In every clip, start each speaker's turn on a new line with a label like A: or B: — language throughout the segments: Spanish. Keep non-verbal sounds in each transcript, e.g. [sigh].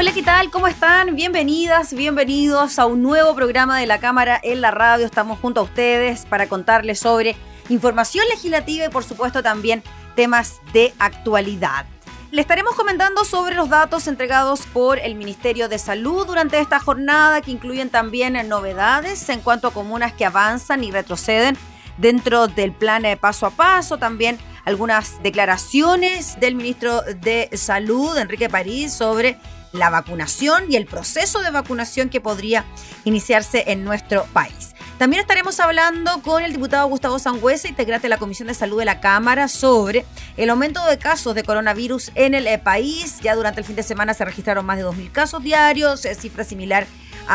A: Hola, ¿qué tal? ¿Cómo están? Bienvenidas, bienvenidos a un nuevo programa de la Cámara en la Radio. Estamos junto a ustedes para contarles sobre información legislativa y por supuesto también temas de actualidad. Le estaremos comentando sobre los datos entregados por el Ministerio de Salud durante esta jornada, que incluyen también novedades en cuanto a comunas que avanzan y retroceden dentro del plan de paso a paso, también algunas declaraciones del ministro de Salud, Enrique París, sobre la vacunación y el proceso de vacunación que podría iniciarse en nuestro país. También estaremos hablando con el diputado Gustavo Sangüesa, integrante de la Comisión de Salud de la Cámara, sobre el aumento de casos de coronavirus en el eh, país. Ya durante el fin de semana se registraron más de 2.000 casos diarios, cifra similar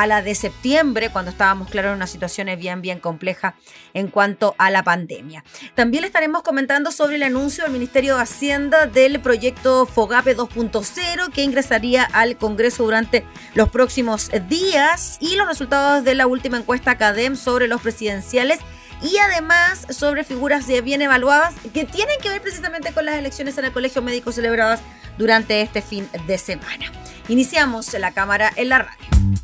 A: la de septiembre, cuando estábamos, claro, en una situación bien, bien compleja en cuanto a la pandemia. También le estaremos comentando sobre el anuncio del Ministerio de Hacienda del proyecto FOGAPE 2.0 que ingresaría al Congreso durante los próximos días y los resultados de la última encuesta CADEM sobre los presidenciales y además sobre figuras bien evaluadas que tienen que ver precisamente con las elecciones en el Colegio Médico celebradas durante este fin de semana. Iniciamos la cámara en la radio.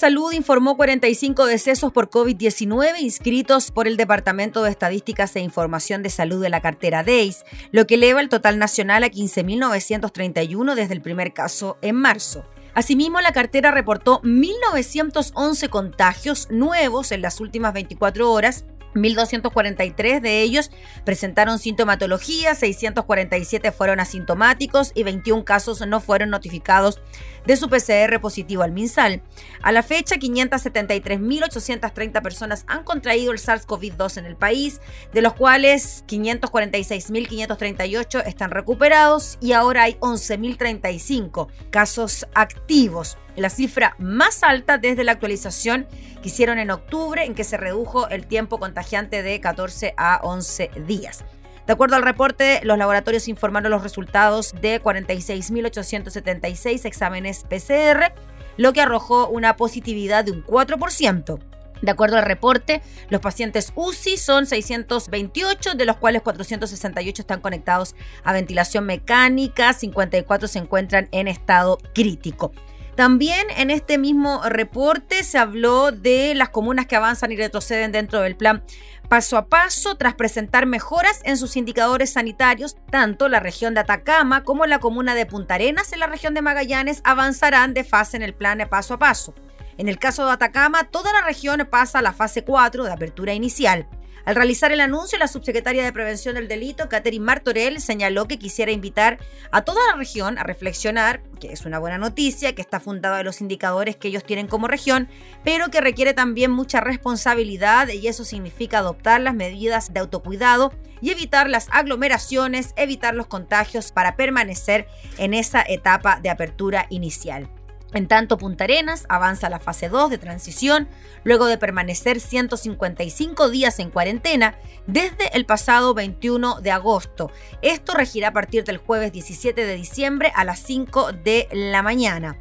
A: Salud informó 45 decesos por COVID-19 inscritos por el Departamento de Estadísticas e Información de Salud de la cartera DEIS, lo que eleva el total nacional a 15.931 desde el primer caso en marzo. Asimismo, la cartera reportó 1.911 contagios nuevos en las últimas 24 horas 1.243 de ellos presentaron sintomatología, 647 fueron asintomáticos y 21 casos no fueron notificados de su PCR positivo al MinSal. A la fecha, 573.830 personas han contraído el SARS-CoV-2 en el país, de los cuales 546.538 están recuperados y ahora hay 11.035 casos activos la cifra más alta desde la actualización que hicieron en octubre, en que se redujo el tiempo contagiante de 14 a 11 días. De acuerdo al reporte, los laboratorios informaron los resultados de 46.876 exámenes PCR, lo que arrojó una positividad de un 4%. De acuerdo al reporte, los pacientes UCI son 628, de los cuales 468 están conectados a ventilación mecánica, 54 se encuentran en estado crítico. También en este mismo reporte se habló de las comunas que avanzan y retroceden dentro del plan paso a paso tras presentar mejoras en sus indicadores sanitarios. Tanto la región de Atacama como la comuna de Punta Arenas en la región de Magallanes avanzarán de fase en el plan paso a paso. En el caso de Atacama, toda la región pasa a la fase 4 de apertura inicial. Al realizar el anuncio, la subsecretaria de Prevención del Delito, Catherine Martorell, señaló que quisiera invitar a toda la región a reflexionar, que es una buena noticia, que está fundada en los indicadores que ellos tienen como región, pero que requiere también mucha responsabilidad y eso significa adoptar las medidas de autocuidado y evitar las aglomeraciones, evitar los contagios para permanecer en esa etapa de apertura inicial. En tanto, Punta Arenas avanza a la fase 2 de transición luego de permanecer 155 días en cuarentena desde el pasado 21 de agosto. Esto regirá a partir del jueves 17 de diciembre a las 5 de la mañana.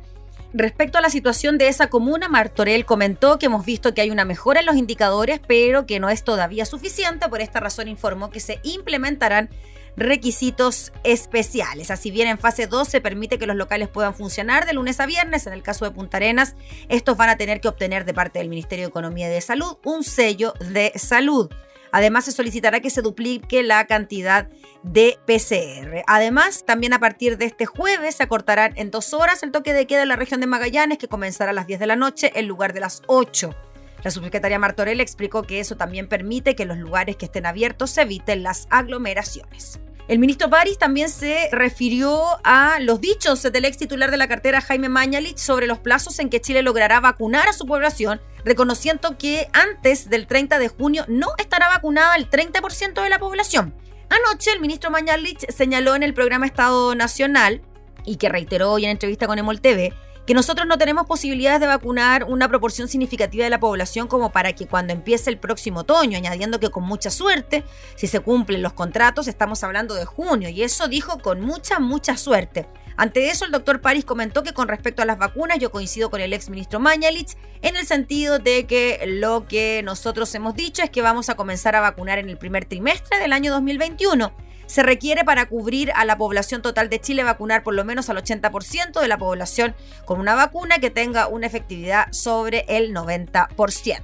A: Respecto a la situación de esa comuna, Martorell comentó que hemos visto que hay una mejora en los indicadores, pero que no es todavía suficiente. Por esta razón informó que se implementarán requisitos especiales. Así bien, en fase 2 se permite que los locales puedan funcionar de lunes a viernes. En el caso de Punta Arenas, estos van a tener que obtener de parte del Ministerio de Economía y de Salud un sello de salud. Además, se solicitará que se duplique la cantidad de PCR. Además, también a partir de este jueves se acortarán en dos horas el toque de queda en la región de Magallanes, que comenzará a las 10 de la noche en lugar de las 8. La subsecretaria Martorell explicó que eso también permite que los lugares que estén abiertos se eviten las aglomeraciones. El ministro París también se refirió a los dichos del ex titular de la cartera Jaime Mañalich sobre los plazos en que Chile logrará vacunar a su población, reconociendo que antes del 30 de junio no estará vacunada el 30% de la población. Anoche el ministro Mañalich señaló en el programa Estado Nacional y que reiteró hoy en entrevista con Emol TV que nosotros no tenemos posibilidades de vacunar una proporción significativa de la población como para que cuando empiece el próximo otoño, añadiendo que con mucha suerte, si se cumplen los contratos, estamos hablando de junio, y eso dijo con mucha, mucha suerte. Ante eso, el doctor París comentó que con respecto a las vacunas, yo coincido con el ex ministro Mañalich en el sentido de que lo que nosotros hemos dicho es que vamos a comenzar a vacunar en el primer trimestre del año 2021 se requiere para cubrir a la población total de Chile vacunar por lo menos al 80% de la población con una vacuna que tenga una efectividad sobre el 90%.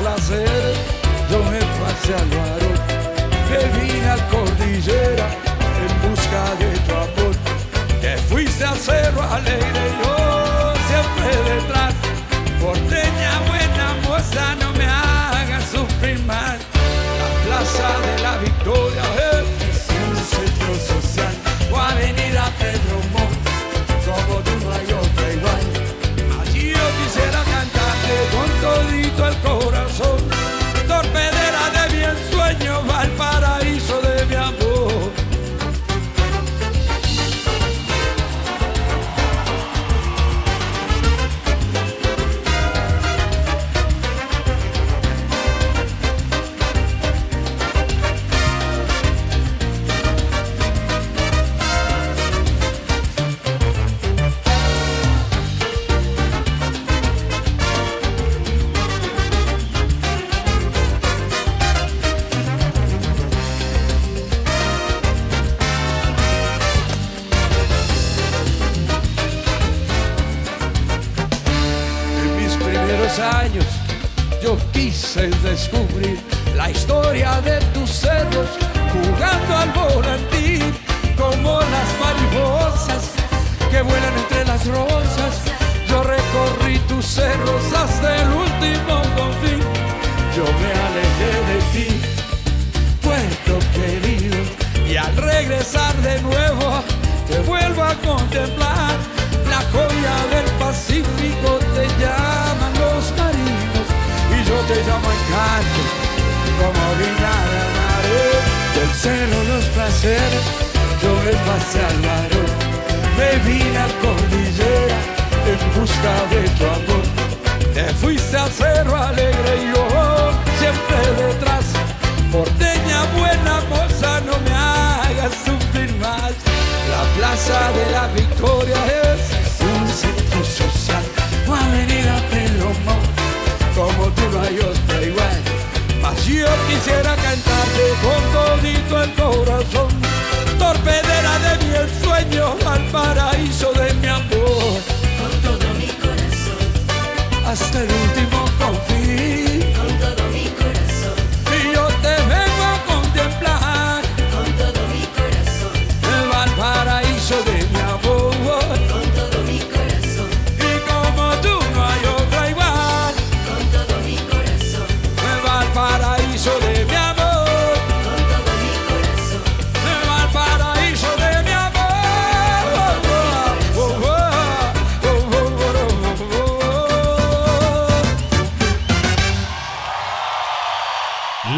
B: Placeres, yo me pasé al varón, me vine a cordillera en busca de tu amor. Te fuiste al cerro alegre, yo siempre detrás, porteña buena moza, no me hagas sufrir. La plaza de la victoria contemplar. La joya del Pacífico te llaman los marinos y yo te llamo encanto como viña del mar. Del cielo los placeres, yo me pasé al varón, me vine a cordillera en busca de tu amor. Te fuiste al cerro alegre y yo siempre detrás. Porteña buena plaza de la victoria es un centro social, o avenida Pedro Montt, como tú no hay otra igual. Mas yo quisiera cantarte con todito el corazón, torpedera de mi ensueño, al paraíso de mi amor.
C: Con todo mi corazón,
B: Hasta el último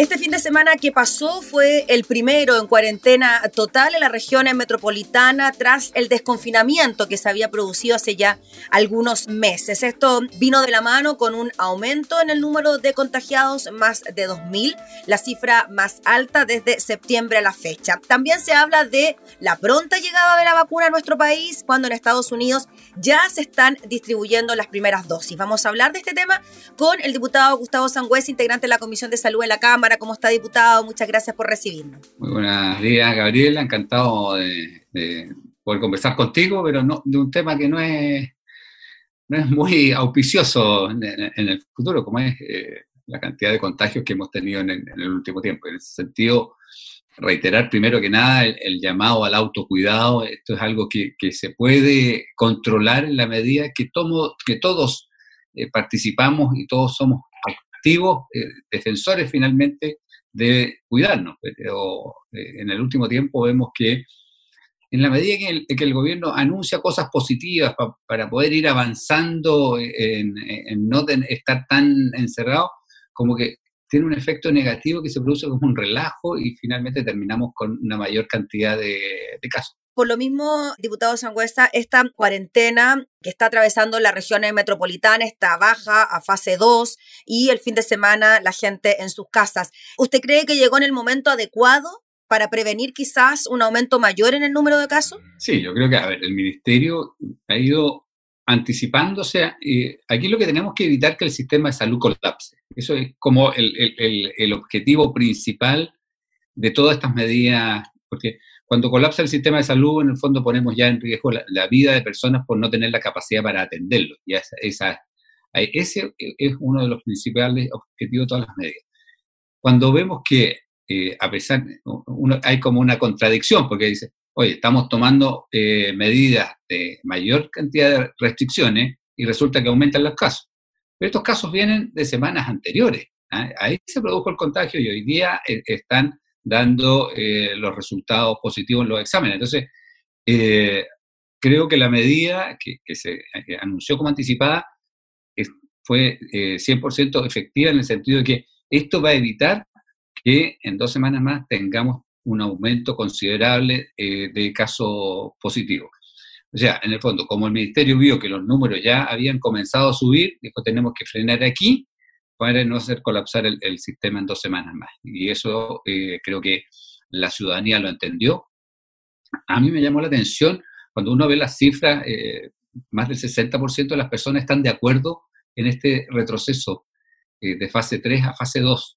A: Este fin de semana que pasó fue el primero en cuarentena total en la región metropolitana tras el desconfinamiento que se había producido hace ya algunos meses. Esto vino de la mano con un aumento en el número de contagiados, más de 2.000, la cifra más alta desde septiembre a la fecha. También se habla de la pronta llegada de la vacuna a nuestro país, cuando en Estados Unidos ya se están distribuyendo las primeras dosis. Vamos a hablar de este tema con el diputado Gustavo Sangüez, integrante de la Comisión de Salud en la Cámara. ¿Cómo está, diputado? Muchas gracias por recibirnos.
D: Muy buenos días, Gabriela. Encantado de, de poder conversar contigo, pero no, de un tema que no es, no es muy auspicioso en, el futuro, como es eh, la cantidad de contagios que hemos tenido en el, último tiempo. En ese sentido, reiterar primero que nada el, llamado al autocuidado. Esto es algo que, que, se puede controlar en la medida que, tomo, que todos eh, participamos y todos somos activos, eh, defensores finalmente de cuidarnos. Pero eh, en el último tiempo vemos que en la medida que el, que el gobierno anuncia cosas positivas pa, para poder ir avanzando en, no estar tan encerrado, como que tiene un efecto negativo que se produce como un relajo y finalmente terminamos con una mayor cantidad de, de casos.
A: Por lo mismo, diputado Sangüesa, esta cuarentena que está atravesando la región metropolitana está baja a fase 2 y el fin de semana la gente en sus casas. ¿Usted cree que llegó en el momento adecuado para prevenir quizás un aumento mayor en el número de casos?
D: Sí, yo creo que, a ver, el ministerio ha ido anticipándose. eh, aquí lo que tenemos que evitar que el sistema de salud colapse. Eso es como el- el objetivo principal de todas estas medidas, porque cuando colapsa el sistema de salud, en el fondo ponemos ya en riesgo la, la vida de personas por no tener la capacidad para atenderlo. Y esa, esa- ese es uno de los principales objetivos de todas las medidas. Cuando vemos que, eh, a pesar, uno, hay como una contradicción, porque dice, oye, estamos tomando eh, medidas de mayor cantidad de restricciones y resulta que aumentan los casos. Pero estos casos vienen de semanas anteriores. ¿ah? Ahí se produjo el contagio y hoy día eh, están dando eh, los resultados positivos en los exámenes. Entonces, eh, creo que la medida que, se eh, anunció como anticipada fue eh, 100% efectiva en el sentido de que esto va a evitar que en dos semanas más tengamos un aumento considerable eh, de casos positivos. O sea, en el fondo, como el ministerio vio que los números ya habían comenzado a subir, dijo, tenemos que frenar aquí para no hacer colapsar el, el sistema en dos semanas más. Y eso eh, creo que la ciudadanía lo entendió. A mí me llamó la atención cuando uno ve las cifras, eh, más del 60% de las personas están de acuerdo en este retroceso eh, de fase 3 a fase 2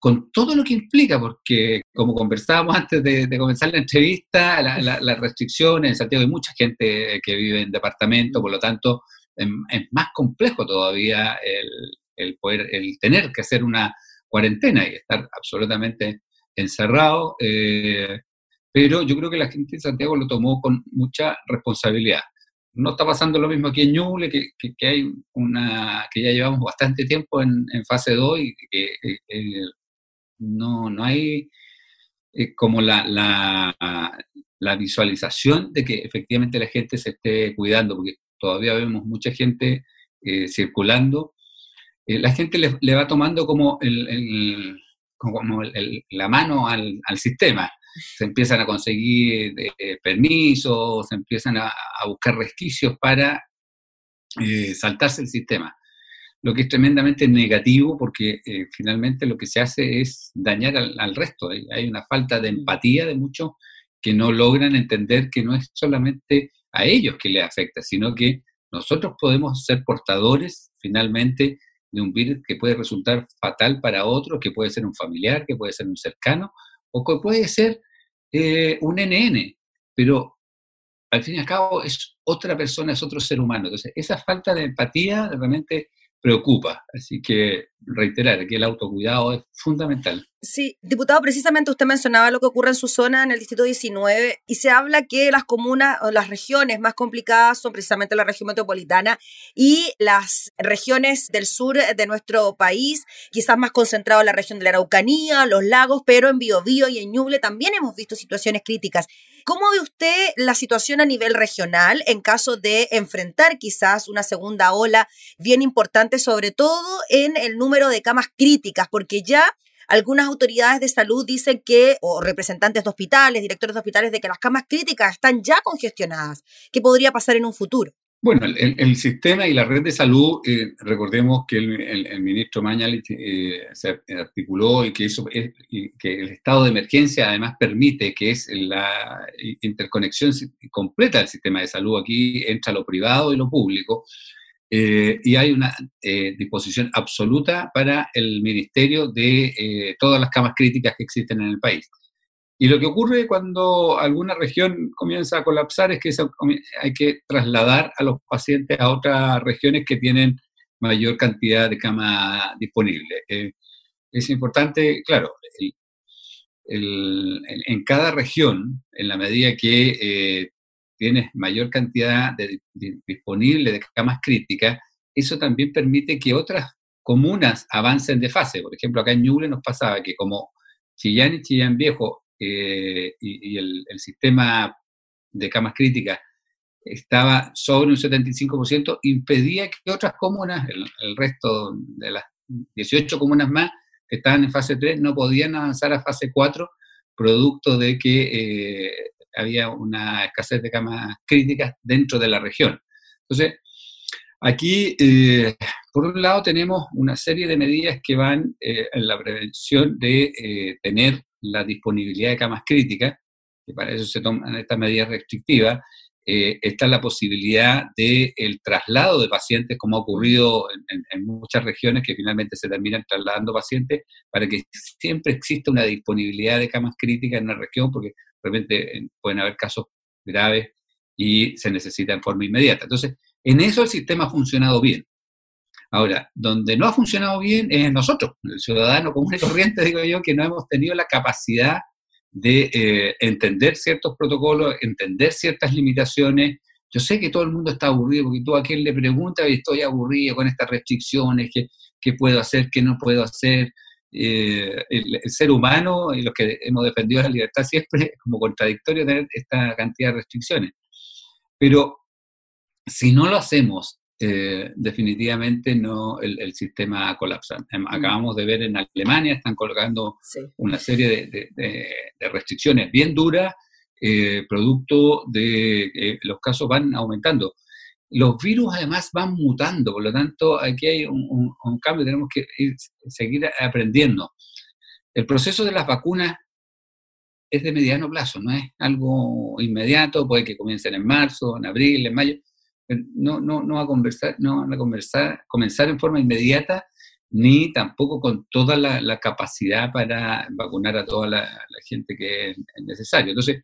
D: con todo lo que implica, porque como conversábamos antes de, de comenzar la entrevista, la- la- las restricciones, en Santiago hay mucha gente que vive en departamento, por lo tanto em, es, más complejo todavía el, el poder, el tener que hacer una cuarentena y estar absolutamente encerrado, eh, pero yo creo que la gente de Santiago lo tomó con mucha responsabilidad. No está pasando lo mismo aquí en Ñuble, que, hay una, que ya llevamos bastante tiempo en, en fase 2 y que eh, eh, no, no hay como la, la, visualización de que efectivamente la gente se esté cuidando, porque todavía vemos mucha gente circulando. Eh, la gente le, le va tomando como, el, el- como el- la mano al, al sistema. Se empiezan a conseguir eh, permisos, se empiezan a, a buscar resquicios para eh, saltarse el sistema lo que es tremendamente negativo porque eh, finalmente lo que se hace es dañar al, al resto. Hay, hay una falta de empatía de muchos que no logran entender que no es solamente a ellos que les afecta, sino que nosotros podemos ser portadores finalmente de un virus que puede resultar fatal para otros, que puede ser un familiar, que puede ser un cercano, o que puede ser eh, un NN, pero al fin y al cabo es otra persona, es otro ser humano. Entonces, esa falta de empatía realmente preocupa. Así que reiterar que el autocuidado es fundamental.
A: Sí, diputado, precisamente usted mencionaba lo que ocurre en su zona, en el distrito 19, y se habla que las comunas o las regiones más complicadas son precisamente la región metropolitana y las regiones del sur de nuestro país, quizás más concentrado en la región de la Araucanía, los lagos, pero en Biobío y en Ñuble también hemos visto situaciones críticas. ¿Cómo ve usted la situación a nivel regional en caso de enfrentar quizás una segunda ola bien importante, sobre todo en el número de camas críticas? Porque ya algunas autoridades de salud dicen que, o representantes de hospitales, directores de hospitales, de que las camas críticas están ya congestionadas. ¿Qué podría pasar en un futuro?
D: Bueno, el, sistema y la red de salud, eh, recordemos que el, ministro Mañalich eh, se articuló y que, eso es- y que el estado de emergencia además permite que es la interconexión completa del sistema de salud. Aquí entra lo privado y lo público. eh, y hay una eh, disposición absoluta para el ministerio de eh, todas las camas críticas que existen en el país. Y lo que ocurre cuando alguna región comienza a colapsar es que hay que trasladar a los pacientes a otras regiones que tienen mayor cantidad de cama disponible. Eh, es importante, claro, el- en cada región, en la medida que eh, tienes mayor cantidad de, de- disponible de camas críticas, eso también permite que otras comunas avancen de fase. Por ejemplo, acá en Ñuble nos pasaba que como Chillán y Chillán Viejo eh, y, el, sistema de camas críticas estaba sobre un 75%, impedía que otras comunas, el, resto de las 18 comunas más que estaban en fase 3, no podían avanzar a fase 4, producto de que eh, había una escasez de camas críticas dentro de la región. Entonces, aquí, eh, por un lado, tenemos una serie de medidas que van en la prevención de tener la disponibilidad de camas críticas, que para eso se toman estas medidas restrictivas, eh, está la posibilidad del el traslado de pacientes, como ha ocurrido en, muchas regiones, que finalmente se terminan trasladando pacientes, para que siempre exista una disponibilidad de camas críticas en la región, porque realmente eh, pueden haber casos graves y se necesita en forma inmediata. Entonces, en eso el sistema ha funcionado bien. Ahora, donde no ha funcionado bien es en nosotros, el ciudadano común y corriente, digo yo, que no hemos tenido la capacidad de eh, entender ciertos protocolos, entender ciertas limitaciones. Yo sé que todo el mundo está aburrido, porque tú a quien le preguntas, estoy aburrido con estas restricciones, qué, qué puedo hacer, qué no puedo hacer. Eh, el, el ser humano y los que hemos defendido la libertad siempre es como contradictorio tener esta cantidad de restricciones. Pero si no lo hacemos, eh, definitivamente no el, el sistema colapsa. Em, Acabamos de ver en Alemania, están colocando
A: Sí.
D: una serie de, de- de- de restricciones bien duras, eh, producto de que los casos van aumentando. Los virus además van mutando, por lo tanto aquí hay un, un- un cambio, tenemos que ir- seguir aprendiendo. El proceso de las vacunas es de mediano plazo, no es algo inmediato, puede que comiencen en marzo, en abril, en mayo, no, no, no a conversar, no van a conversar, comenzar en forma inmediata, ni tampoco con toda la, capacidad para vacunar a toda la, gente que es, es necesario. Entonces,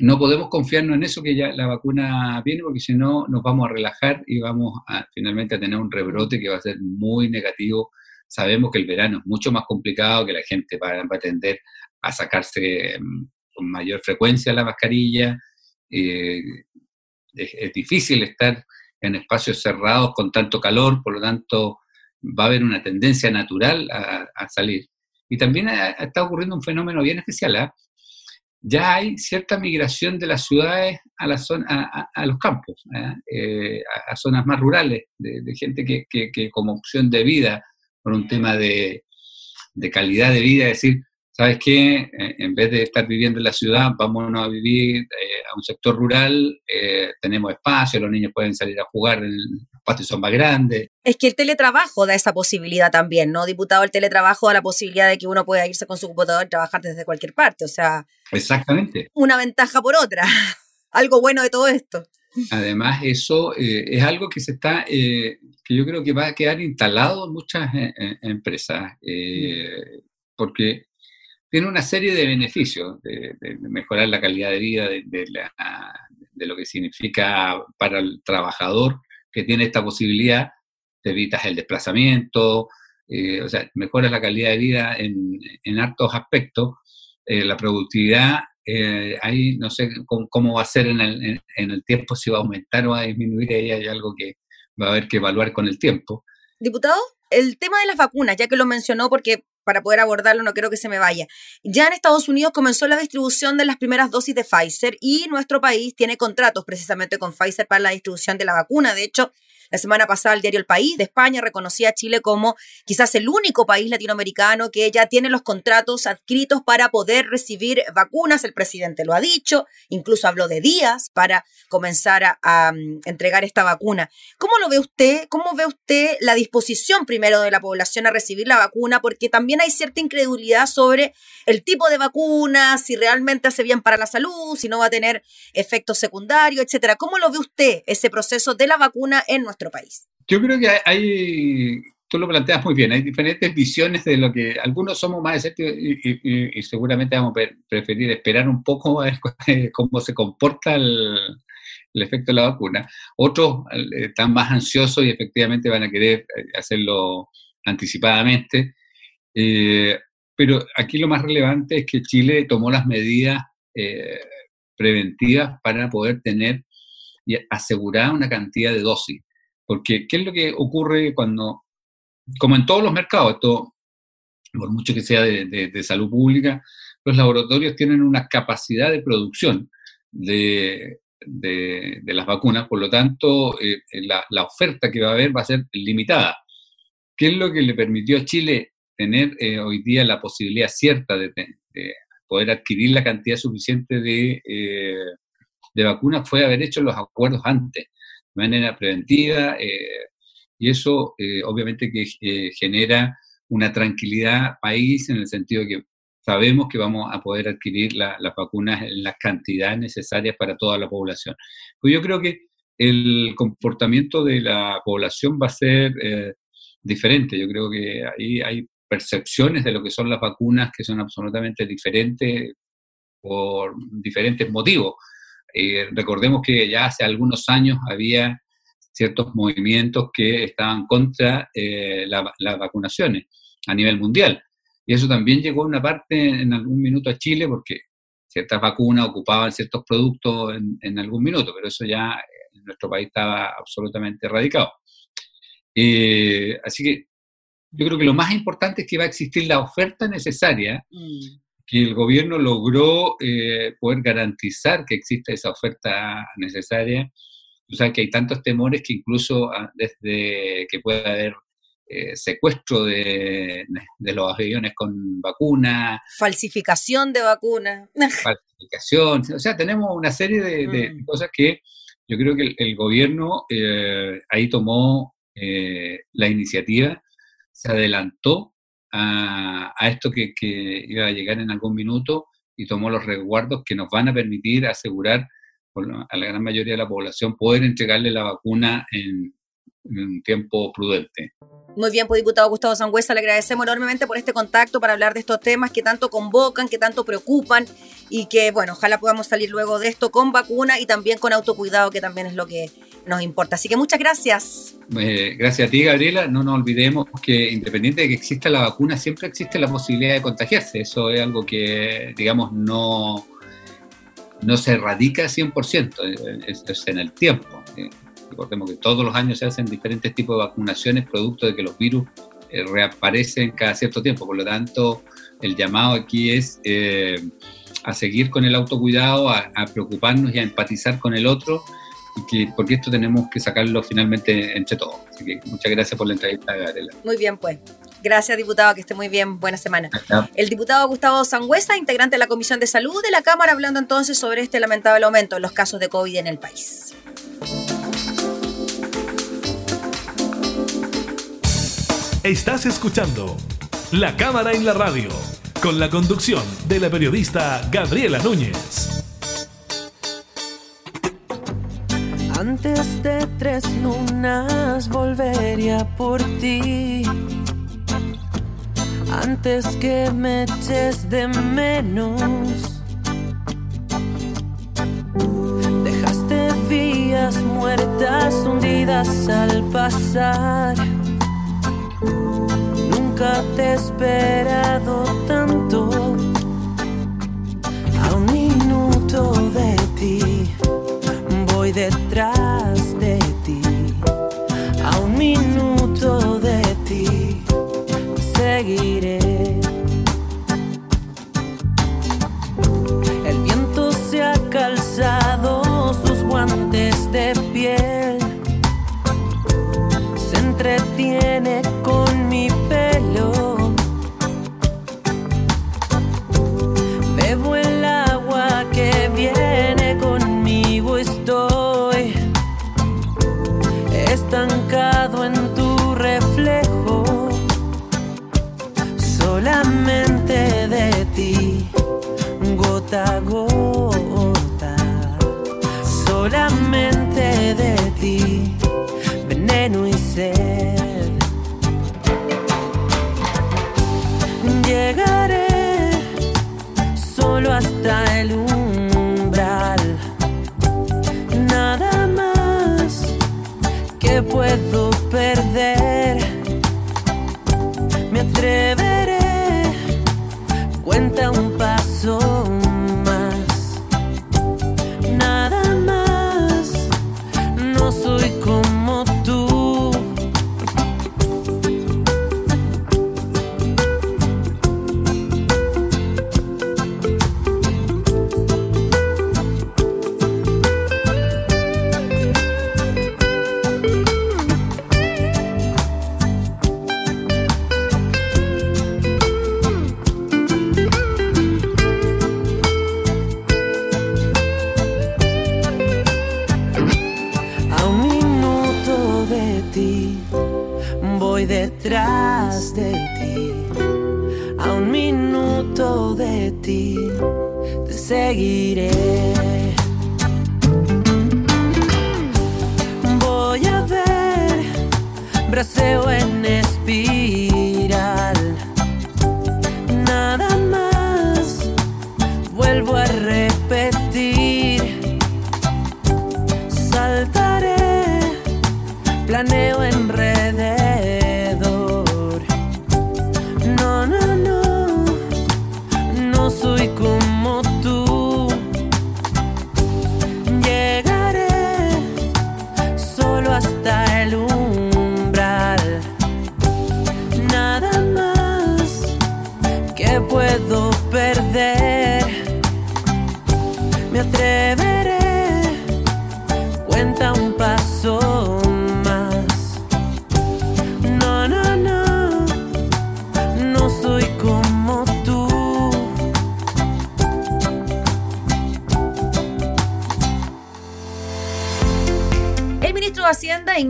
D: no podemos confiarnos en eso que ya la vacuna viene, porque si no nos vamos a relajar y vamos a finalmente a tener un rebrote que va a ser muy negativo. Sabemos que el verano es mucho más complicado, que la gente va, va a tender a sacarse mm, con mayor frecuencia la mascarilla. eh, es, difícil estar en espacios cerrados con tanto calor, por lo tanto va a haber una tendencia natural a, salir. Y también está ocurriendo un fenómeno bien especial. ¿ah? Ya hay cierta migración de las ciudades a, la a, a- los campos, ¿ah? Eh, a, zonas más rurales, de, de gente que, que- que como opción de vida, por un tema de, de calidad de vida, es decir, ¿sabes qué? Eh, En vez de estar viviendo en la ciudad, vámonos a vivir eh, a un sector rural, eh, tenemos espacio, los niños pueden salir a jugar, el- los patios son más grandes.
A: Es que el teletrabajo da esa posibilidad también, ¿no? Diputado, el teletrabajo da la posibilidad de que uno pueda irse con su computador y trabajar desde cualquier parte. O sea,
D: Exactamente.
A: una ventaja por otra. [laughs] Algo bueno de todo esto.
D: Además, eso eh, es algo que se está, que yo creo que va a quedar instalado en muchas empresas, eh, porque tiene una serie de beneficios, de, mejorar la calidad de vida, de, lo que significa para el trabajador que tiene esta posibilidad, te evitas el desplazamiento, eh, o sea, mejoras la calidad de vida en, en hartos aspectos, eh, la productividad, eh, ahí no sé cómo, cómo va a ser en el, en el tiempo, si va a aumentar o va a disminuir, ahí hay algo que va a haber que evaluar con el tiempo.
A: Diputado, el tema de las vacunas, ya que lo mencionó, porque para poder abordarlo no quiero que se me vaya. Ya en Estados Unidos comenzó la distribución de las primeras dosis de Pfizer y nuestro país tiene contratos precisamente con Pfizer para la distribución de la vacuna. De hecho, la semana pasada el diario El País de España reconocía a Chile como quizás el único país latinoamericano que ya tiene los contratos adscritos para poder recibir vacunas. El presidente lo ha dicho, incluso habló de días para comenzar a, mm, entregar esta vacuna. ¿Cómo lo ve usted? ¿Cómo ve usted la disposición primero de la población a recibir la vacuna? Porque también hay cierta incredulidad sobre el tipo de vacuna, si realmente hace bien para la salud, si no va a tener efectos secundarios, etcétera. ¿Cómo lo ve usted ese proceso de la vacuna en nuestro país?
D: Yo creo que hay, tú lo planteas muy bien, hay diferentes visiones de lo que algunos somos más escépticos y, y- seguramente vamos a pre- preferir esperar un poco a ver [laughs] cómo se comporta el, efecto de la vacuna. Otros están más ansiosos y efectivamente van a querer eh, hacerlo anticipadamente. Eh, pero aquí lo más relevante es que Chile tomó las medidas eh, preventivas para poder tener y asegurar una cantidad de dosis. Porque, ¿qué es lo que ocurre cuando, como en todos los mercados, esto, por mucho que sea de, salud pública, los laboratorios tienen una capacidad de producción de, las vacunas, por lo tanto, eh, la, la oferta que va a haber va a ser limitada. ¿Qué es lo que le permitió a Chile tener eh, hoy día la posibilidad cierta de, de- de poder adquirir la cantidad suficiente de, eh, vacunas? Fue haber hecho los acuerdos antes manera preventiva, eh, y eso eh, obviamente que eh, genera una tranquilidad país en el sentido que sabemos que vamos a poder adquirir la- las vacunas en las cantidades necesarias para toda la población. Pues yo creo que el comportamiento de la población va a ser eh, diferente. Yo creo que ahí hay percepciones de lo que son las vacunas que son absolutamente diferentes por diferentes motivos. Eh, recordemos que ya hace algunos años había ciertos movimientos que estaban contra eh, la- las vacunaciones a nivel mundial. Y eso también llegó a una parte en algún minuto a Chile porque ciertas vacunas ocupaban ciertos productos en, en algún minuto, pero eso ya en nuestro país estaba absolutamente erradicado. Eh, así que yo creo que lo más importante es que va a existir la oferta necesaria
A: Mm.
D: Que el gobierno logró eh, poder garantizar que exista esa oferta necesaria. O sea, que hay tantos temores que incluso ah, desde que puede haber eh, secuestro de, de los aviones con vacuna,
A: Falsificación de vacunas. [laughs]
D: falsificación, o sea, tenemos una serie de, de
A: Mm.
D: cosas que yo creo que el, el gobierno eh, ahí tomó eh, la iniciativa, se adelantó a, a esto que, que iba a llegar en algún minuto y tomó los resguardos que nos van a permitir asegurar a la gran mayoría de la población poder entregarle la vacuna en, en un tiempo prudente.
A: Muy bien, pues diputado Gustavo Sangüesa, le agradecemos enormemente por este contacto para hablar de estos temas que tanto convocan, que tanto preocupan y que, bueno, ojalá podamos salir luego de esto con vacuna y también con autocuidado, que también es lo que nos importa. Así que muchas gracias.
D: Eh, gracias a ti, Gabriela. No nos olvidemos que independiente de que exista la vacuna, siempre existe la posibilidad de contagiarse. Eso es algo que, digamos, no, no se erradica 100%, eh, es, es en el tiempo. Eh, recordemos que todos los años se hacen diferentes tipos de vacunaciones producto de que los virus eh, reaparecen cada cierto tiempo. Por lo tanto, el llamado aquí es eh, a seguir con el autocuidado, a, a preocuparnos y a empatizar con el otro y que, porque esto tenemos que sacarlo finalmente entre todos. Así que muchas gracias por la entrevista, Gabriela.
A: Muy bien, pues. Gracias, diputado, que esté muy bien. Buena semana. El diputado Gustavo Sangüesa, integrante de la Comisión de Salud de la Cámara, hablando entonces sobre este lamentable aumento en los casos de COVID en el país.
E: Estás escuchando La Cámara en la Radio, con la conducción de la periodista Gabriela Núñez.
F: Antes de tres lunas volvería por ti. Antes que me eches de menos. Dejaste vías muertas hundidas al pasar. Nunca te he esperado tanto. A un minuto de ti detrás de ti. A un minuto de ti seguiré.
A: muita.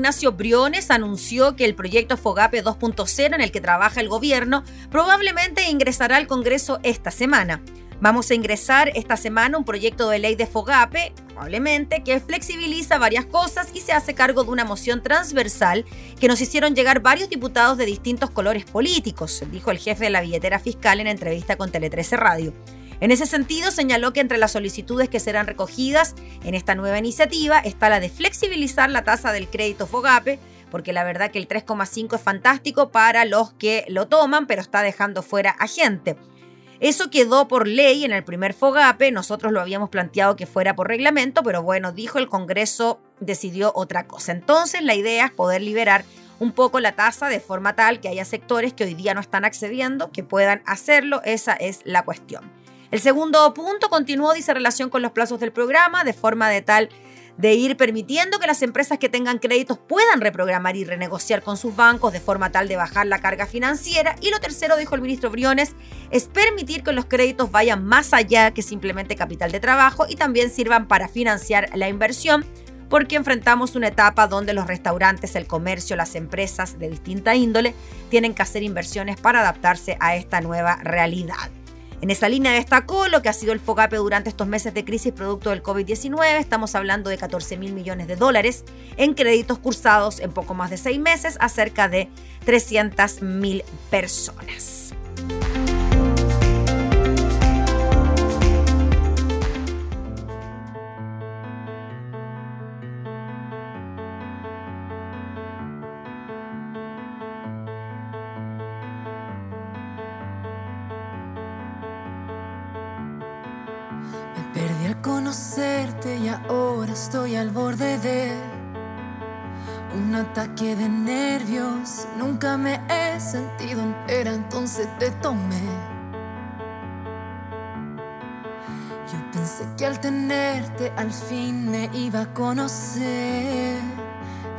A: Ignacio Briones, anunció que el proyecto Fogape 2.0 en el que trabaja el gobierno probablemente ingresará al Congreso esta semana. Vamos a ingresar esta semana un proyecto de ley de Fogape, probablemente, que flexibiliza varias cosas y se hace cargo de una moción transversal que nos hicieron llegar varios diputados de distintos colores políticos, dijo el jefe de la billetera fiscal en entrevista con Tele 13 Radio. En ese sentido, señaló que entre las solicitudes que serán recogidas en esta nueva iniciativa está la de flexibilizar la tasa del crédito FOGAPE, porque la verdad que el 3,5 es fantástico para los que lo toman, pero está dejando fuera a gente. Eso quedó por ley en el primer FOGAPE, nosotros lo habíamos planteado que fuera por reglamento, pero bueno, dijo el Congreso decidió otra cosa. Entonces la idea es poder liberar un poco la tasa de forma tal que haya sectores que hoy día no están accediendo, que puedan hacerlo, esa es la cuestión. El segundo punto continuó, dice, relación con los plazos del programa, de forma de tal de ir permitiendo que las empresas que tengan créditos puedan reprogramar y renegociar con sus bancos de forma tal de bajar la carga financiera. Y lo tercero, dijo el ministro Briones, es permitir que los créditos vayan más allá que simplemente capital de trabajo y también sirvan para financiar la inversión, porque enfrentamos una etapa donde los restaurantes, el comercio, las empresas de distinta índole tienen que hacer inversiones para adaptarse a esta nueva realidad. En esa línea destacó lo que ha sido el FOGAPE durante estos meses de crisis producto del COVID-19. Estamos hablando de 14 mil millones de dólares en créditos cursados en poco más de seis meses a cerca de 300 mil personas.
F: Me perdí al conocerte y ahora estoy al borde de un ataque de nervios. Nunca me he sentido entera, entonces te tomé. Yo pensé que al tenerte al fin me iba a conocer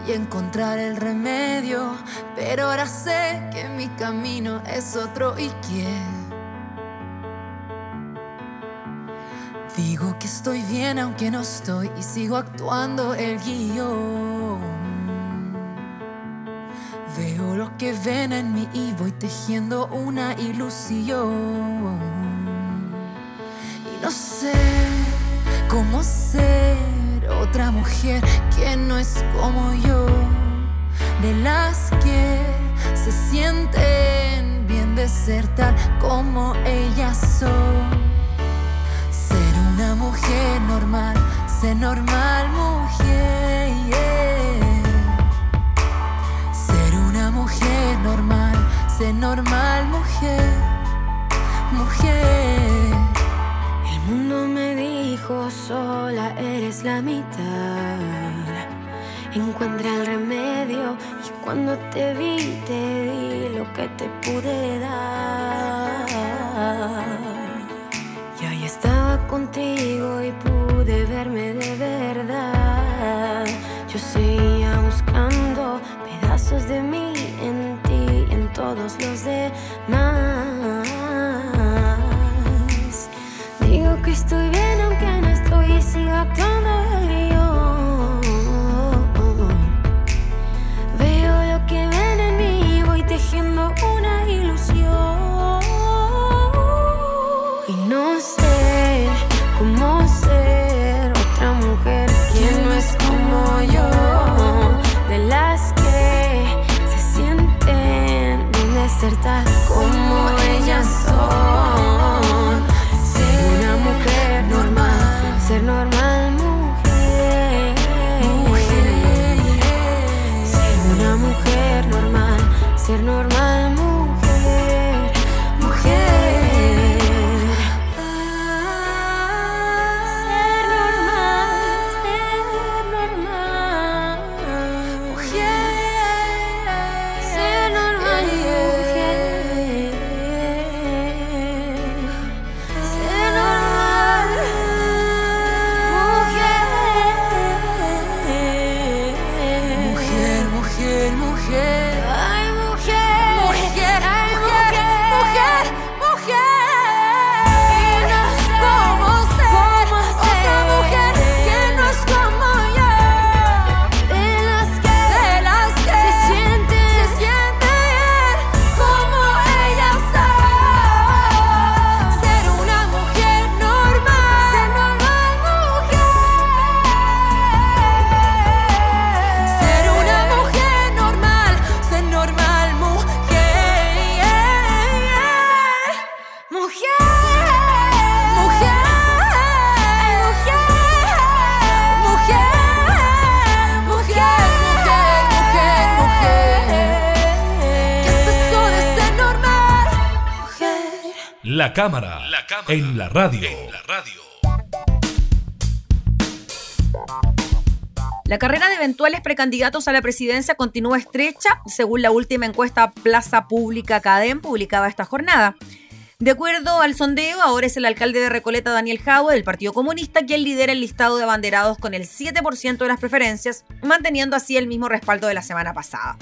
F: y encontrar el remedio, pero ahora sé que mi camino es otro y quién. Estoy bien aunque no estoy y sigo actuando el guion. Veo lo que ven en mí y voy tejiendo una ilusión. Y no sé cómo ser otra mujer que no es como yo, de las que se sienten bien de ser tal como ellas son mujer normal, ser normal mujer. Ser una mujer normal, ser normal mujer, mujer. El mundo me dijo sola eres la mitad. Encuentra el remedio y cuando te vi te di lo que te pude
E: La cámara, en la radio.
A: La carrera de eventuales precandidatos a la presidencia continúa estrecha, según la última encuesta Plaza Pública Cadem publicada esta jornada. De acuerdo al sondeo, ahora es el alcalde de Recoleta, Daniel Jaue, del Partido Comunista, quien lidera el listado de abanderados con el 7% de las preferencias, manteniendo así el mismo respaldo de la semana pasada.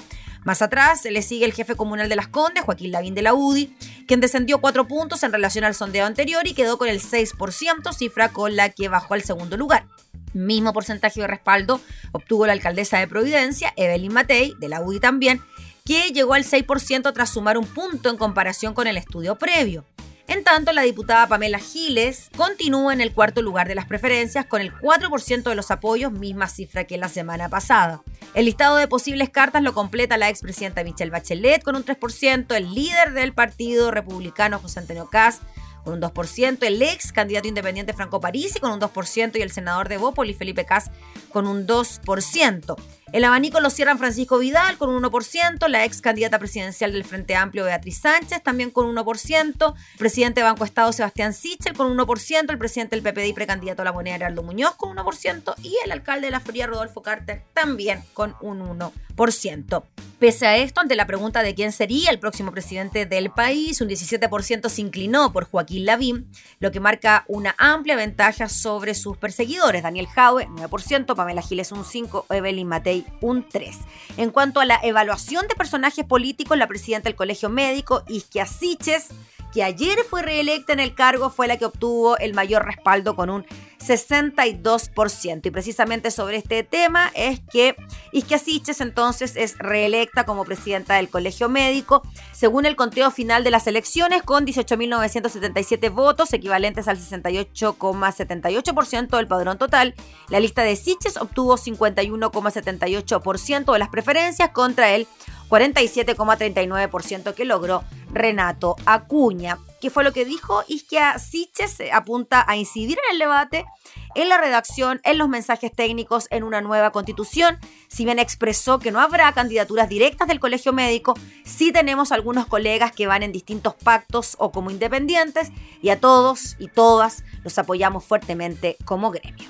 A: Más atrás le sigue el jefe comunal de Las Condes, Joaquín Lavín de la UDI, quien descendió cuatro puntos en relación al sondeo anterior y quedó con el 6%, cifra con la que bajó al segundo lugar. Mismo porcentaje de respaldo obtuvo la alcaldesa de Providencia, Evelyn Matei, de la UDI también, que llegó al 6% tras sumar un punto en comparación con el estudio previo. En tanto, la diputada Pamela Giles continúa en el cuarto lugar de las preferencias con el 4% de los apoyos, misma cifra que la semana pasada. El listado de posibles cartas lo completa la expresidenta Michelle Bachelet con un 3%, el líder del Partido Republicano José Antonio Caz con un 2%, el ex candidato independiente Franco Parisi con un 2% y el senador de Bópoli Felipe Cas con un 2%. El abanico lo cierran Francisco Vidal con un 1%, la ex candidata presidencial del Frente Amplio Beatriz Sánchez también con un 1%, presidente de Banco Estado Sebastián Sichel con un 1%, el presidente del PPD y precandidato a la moneda Heraldo Muñoz con un 1% y el alcalde de la Fría Rodolfo Carter también con un 1%. Pese a esto, ante la pregunta de quién sería el próximo presidente del país, un 17% se inclinó por Joaquín Lavín, lo que marca una amplia ventaja sobre sus perseguidores. Daniel Jaue, 9%, Pamela Giles, un 5%, Evelyn Matei, un 3%. En cuanto a la evaluación de personajes políticos, la presidenta del Colegio Médico, Isquia Siches, que ayer fue reelecta en el cargo, fue la que obtuvo el mayor respaldo con un 62%. Y precisamente sobre este tema es que Isquia Siches entonces es reelecta como presidenta del Colegio Médico, según el conteo final de las elecciones, con 18.977 votos, equivalentes al 68,78% del padrón total. La lista de Siches obtuvo 51,78% de las preferencias contra el 47,39% que logró Renato Acuña. ¿Qué fue lo que dijo? Isquia Siches apunta a incidir en el debate, en la redacción, en los mensajes técnicos, en una nueva constitución. Si bien expresó que no habrá candidaturas directas del colegio médico, sí tenemos algunos colegas que van en distintos pactos o como independientes y a todos y todas los apoyamos fuertemente como gremio.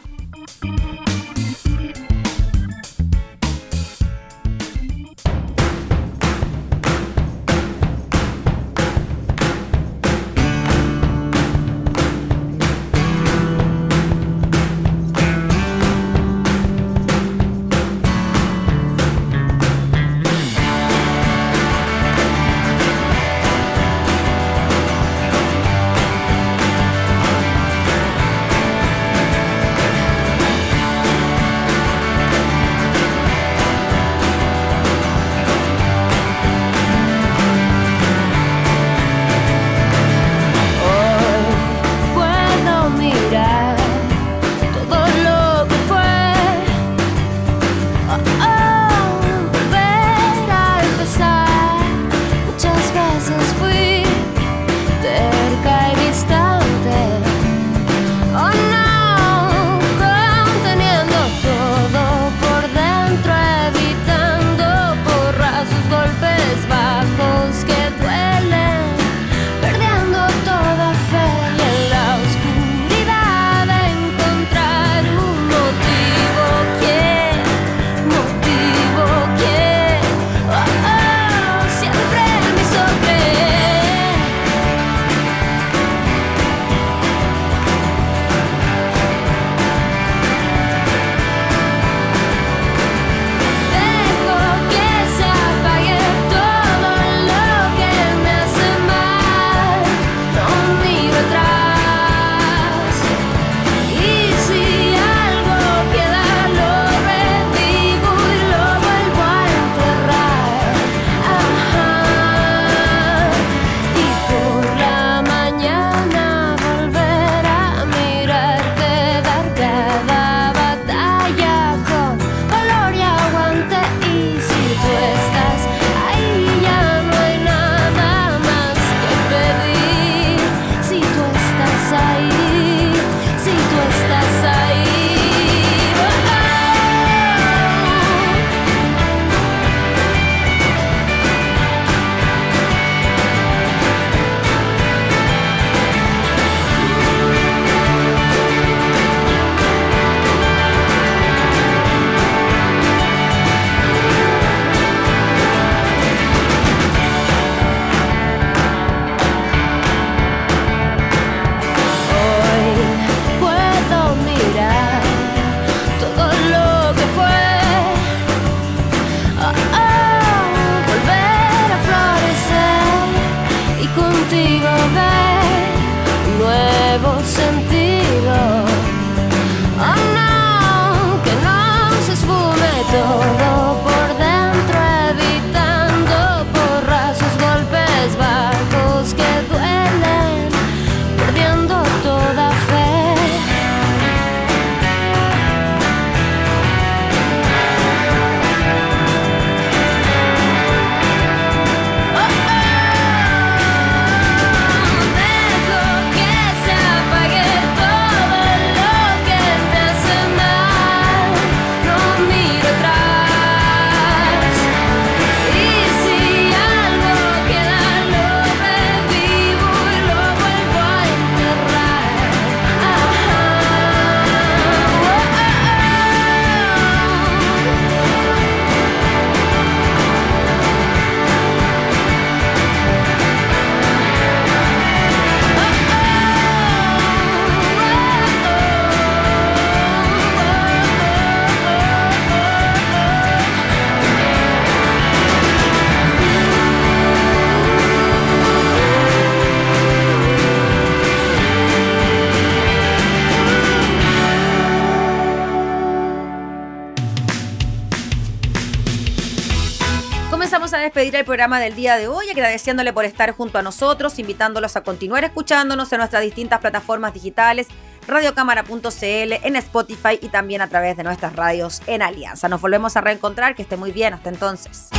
A: Despedir el programa del día de hoy, agradeciéndole por estar junto a nosotros, invitándolos a continuar escuchándonos en nuestras distintas plataformas digitales, radiocámara.cl, en Spotify y también a través de nuestras radios en Alianza. Nos volvemos a reencontrar, que esté muy bien, hasta entonces.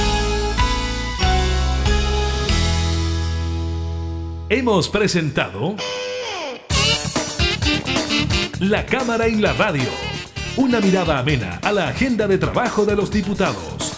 E: Hemos presentado La Cámara en la Radio. Una mirada amena a la agenda de trabajo de los diputados.